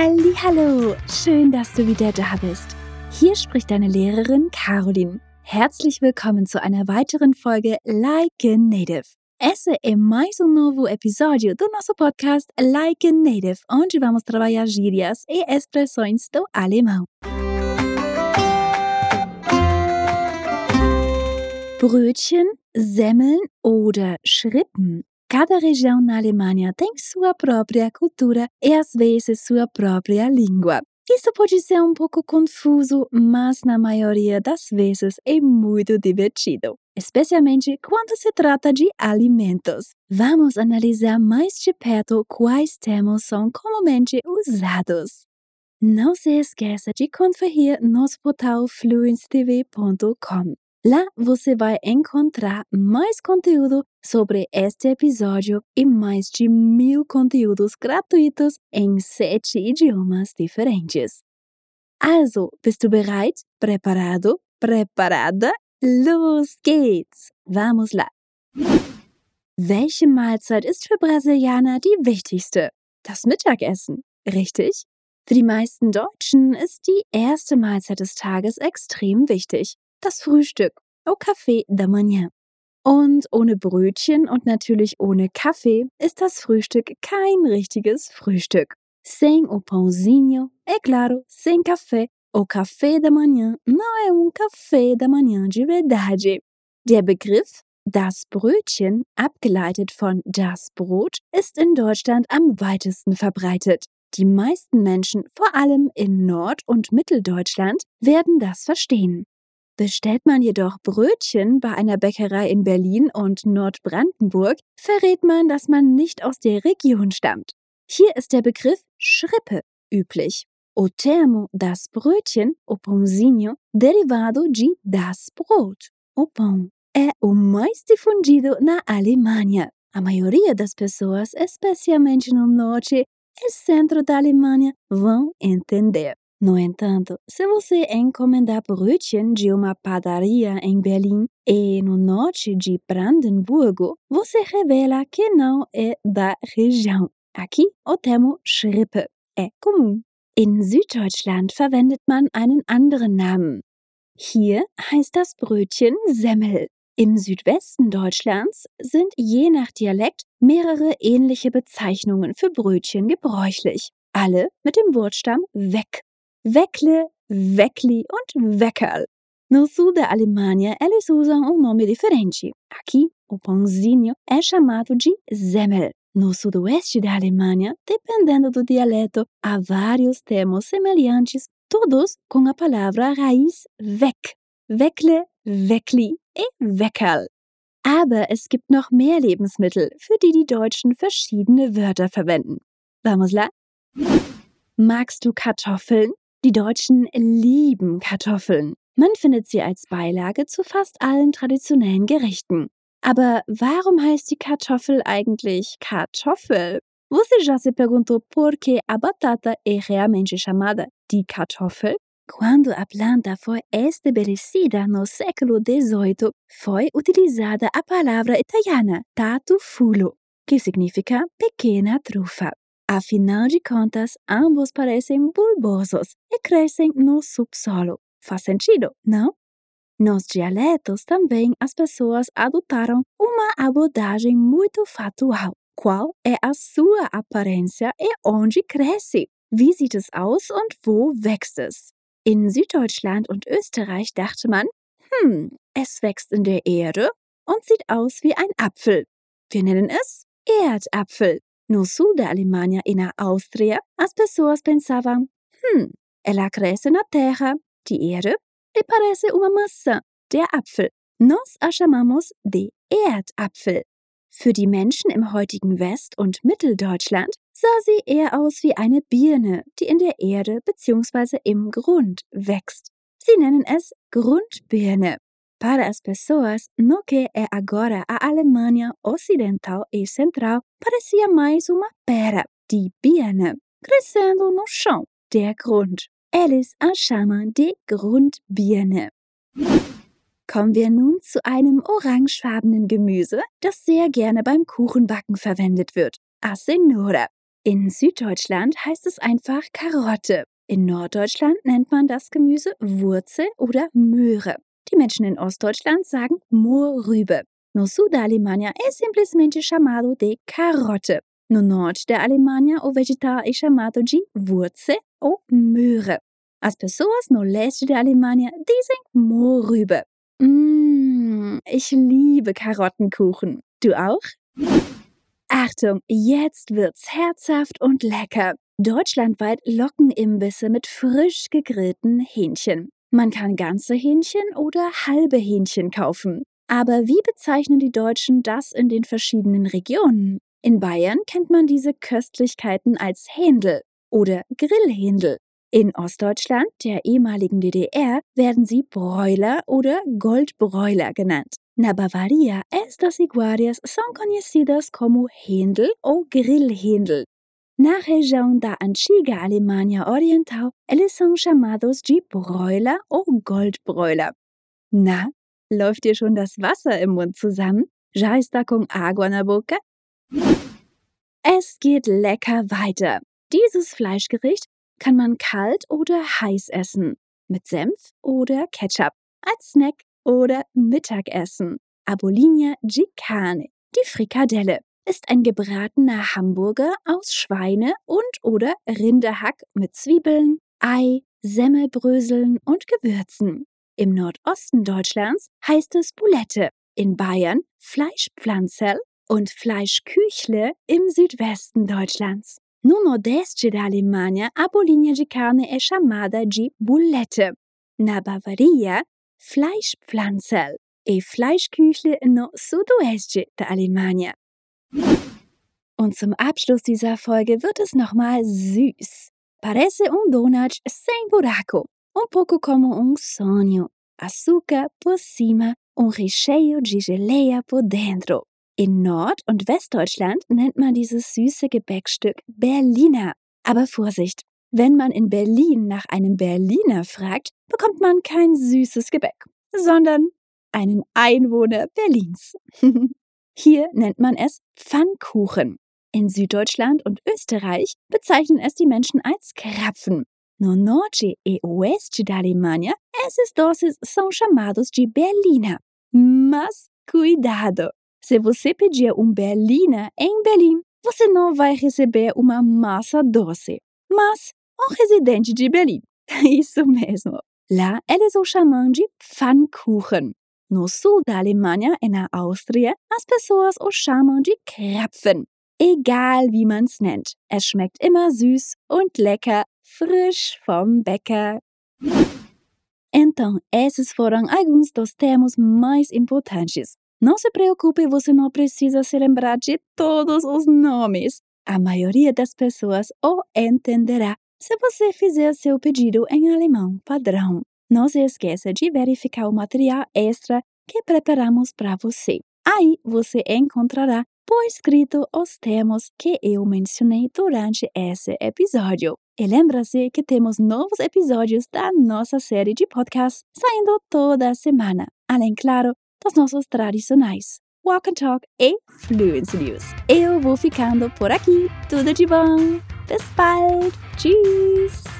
Hallo, schön, dass du wieder da bist. Hier spricht deine Lehrerin Caroline. Herzlich willkommen zu einer weiteren Folge Like a Native. Esse é mais um novo episódio do nosso podcast Like a Native, onde vamos trabalhar gírias e expressões do alemão. Brötchen, Semmeln oder Schrippen Cada região na Alemanha tem sua própria cultura e às vezes sua própria língua. Isso pode ser um pouco confuso, mas na maioria das vezes é muito divertido, especialmente quando se trata de alimentos. Vamos analisar mais de perto quais termos são comumente usados. Não se esqueça de conferir nosso portal fluencetv.com. Lá você vai encontrar mais conteúdo sobre este episódio e mais de mil conteúdos gratuitos em sete idiomas diferentes. Also, bist du bereit? Preparado? Preparada? Los geht's! Vamos lá! Welche Mahlzeit ist für Brasilianer die wichtigste? Das Mittagessen, richtig? Für die meisten Deutschen ist die erste Mahlzeit des Tages extrem wichtig das Frühstück, au café da manhã. Und ohne Brötchen und natürlich ohne Kaffee ist das Frühstück kein richtiges Frühstück. Sem o pãozinho, é claro, sem café. O café da manhã não é um café da manhã de verdade. Der Begriff das Brötchen, abgeleitet von das Brot, ist in Deutschland am weitesten verbreitet. Die meisten Menschen, vor allem in Nord- und Mitteldeutschland, werden das verstehen. Bestellt man jedoch Brötchen bei einer Bäckerei in Berlin und Nordbrandenburg, verrät man, dass man nicht aus der Region stammt. Hier ist der Begriff Schrippe üblich. O termo das Brötchen, o pãozinho, derivado de das Brot, o pão. É o mais difundido na Alemanha. A maioria das pessoas, especialmente no norte e centro da Alemanha, vão entender. No entanto, se você encomendar brötchen de uma padaria em Berlim e no norte de Brandenburgo, você revela que não é da região. Aqui o termo Schrippe é comum. In Süddeutschland verwendet man einen anderen Namen. Hier heißt das Brötchen Semmel. Im Südwesten Deutschlands sind je nach Dialekt mehrere ähnliche Bezeichnungen für Brötchen gebräuchlich, alle mit dem Wortstamm weg. Vecle, Vecli und Veckel. No sul da Alemanha, eles usam um nome diferente. Aqui, o pãozinho é chamado de Semmel. No sudoeste da Alemanha, dependendo do dialeto, há vários termos semelhantes, todos com a palavra raiz Weck. Weckle, Weckli e Weckerl. Aber es gibt noch mehr Lebensmittel, für die die Deutschen verschiedene Wörter verwenden. Vamos lá? Magst du Kartoffeln? Die Deutschen lieben Kartoffeln. Man findet sie als Beilage zu fast allen traditionellen Gerichten. Aber warum heißt die Kartoffel eigentlich Kartoffel? Você já se perguntou por que a batata é realmente chamada de kartoffel? Quando a planta foi estabelecida no século XVIII, foi utilizada a palavra italiana tatufulo, que significa pequena trufa. Afinal de contas, ambos parecem bulbosos e crescem no subsolo. Faz sentido, não? Nos dialetos também as pessoas adotaram uma abordagem muito factual. Qual é a sua aparência e onde cresce? Wie sieht es aus und wo wächst es? In Süddeutschland und Österreich dachte man, hm, es wächst in der Erde und sieht aus wie ein Apfel. Wir nennen es Erdapfel. No sul da Alemanha e na Áustria, as pessoas pensavam: hum, ela cresce na terra, die Erde, e parece uma maçã, der Apfel. Nós a chamamos de Erdapfel. Für die Menschen im heutigen West- und Mitteldeutschland sah sie eher aus wie eine Birne, die in der Erde bzw. im Grund wächst. Sie nennen es Grundbirne. Para as pessoas no que é agora a Alemanha Ocidental e Central, parecia mais uma pera, die Birne, crescendo no chão, der Grund. Eles a chamam de Grundbirne. Kommen wir nun zu einem orangefarbenen Gemüse, das sehr gerne beim Kuchenbacken verwendet wird. A cenoura. In Süddeutschland heißt es einfach Karotte. In Norddeutschland nennt man das Gemüse Wurzel oder Möhre. Die Menschen in Ostdeutschland sagen Mohrrübe. No sul da Alemanha é simplesmente chamado de carote. No norte da Alemanha, o vegetal é chamado de Wurzel ou Möhre. As pessoas no leste da Alemanha dizem Mohrrübe. Mmh, ich liebe Karottenkuchen. Du auch? Achtung, jetzt wird's herzhaft und lecker. Deutschlandweit locken Imbisse mit frisch gegrillten Hähnchen. Man kann ganze Hähnchen oder halbe Hähnchen kaufen. Aber wie bezeichnen die Deutschen das in den verschiedenen Regionen? In Bayern kennt man diese Köstlichkeiten als Händel oder Grillhändel. In Ostdeutschland, der ehemaligen DDR, werden sie Broiler oder Goldbroiler genannt. Na Bavaria, estas iguarias são conhecidas como Händel ou grillhändel. Na região da antiga Alemanha Oriental, eles são chamados de Broiler ou Goldbroiler. Na, läuft dir schon das Wasser im Mund zusammen? Já está com água na boca? Es geht lecker weiter. Dieses Fleischgericht kann man kalt oder heiß essen, mit Senf oder Ketchup, als Snack oder Mittagessen. Abolinia Gicane, die Frikadelle, ist ein gebratener Hamburger aus Schweine- und oder Rinderhack mit Zwiebeln, Ei, Semmelbröseln und Gewürzen. Im Nordosten Deutschlands heißt es Boulette, in Bayern Fleischpflanzerl und Fleischküchle im Südwesten Deutschlands. No nordeste da Alemanha, a bolinha de carne é chamada de boulette. Na Bavaria, Fleischpflanzerl e Fleischküchle no sudoeste da Alemanha. Und zum Abschluss dieser Folge wird es nochmal süß. Parece um donut sem buraco, um pouco como um sonho. Açúcar por cima, um recheio de geleia por dentro. In Nord- und Westdeutschland nennt man dieses süße Gebäckstück Berliner. Aber Vorsicht, wenn man in Berlin nach einem Berliner fragt, bekommt man kein süßes Gebäck, sondern einen Einwohner Berlins. Hier nennt man es Pfannkuchen. In Süddeutschland und Österreich bezeichnen es die Menschen als Krapfen. No norte e oeste da Alemanha, esses doces são chamados de Berliner. Mas cuidado! Se você pedir um Berliner em Berlim, você não vai receber uma massa doce, mas um residente de Berlim. Isso mesmo. Lá eles o chamam de Pfannkuchen. No sul da Alemanha e na Áustria, as pessoas o chamam de Krapfen. Egal wie man's nennt, es schmeckt immer süß und lecker, frisch vom Bäcker. Então, esses foram alguns dos termos mais importantes. Não se preocupe, você não precisa se lembrar de todos os nomes. A maioria das pessoas o entenderá se você fizer seu pedido em alemão padrão. Não se esqueça de verificar o material extra que preparamos para você. Aí você encontrará por escrito os termos que eu mencionei durante esse episódio. E lembra-se que temos novos episódios da nossa série de podcasts saindo toda semana, além, claro, dos nossos tradicionais Walk and Talk e Fluency News. Eu vou ficando por aqui. Tudo de bom! Bis bald! Tschüss!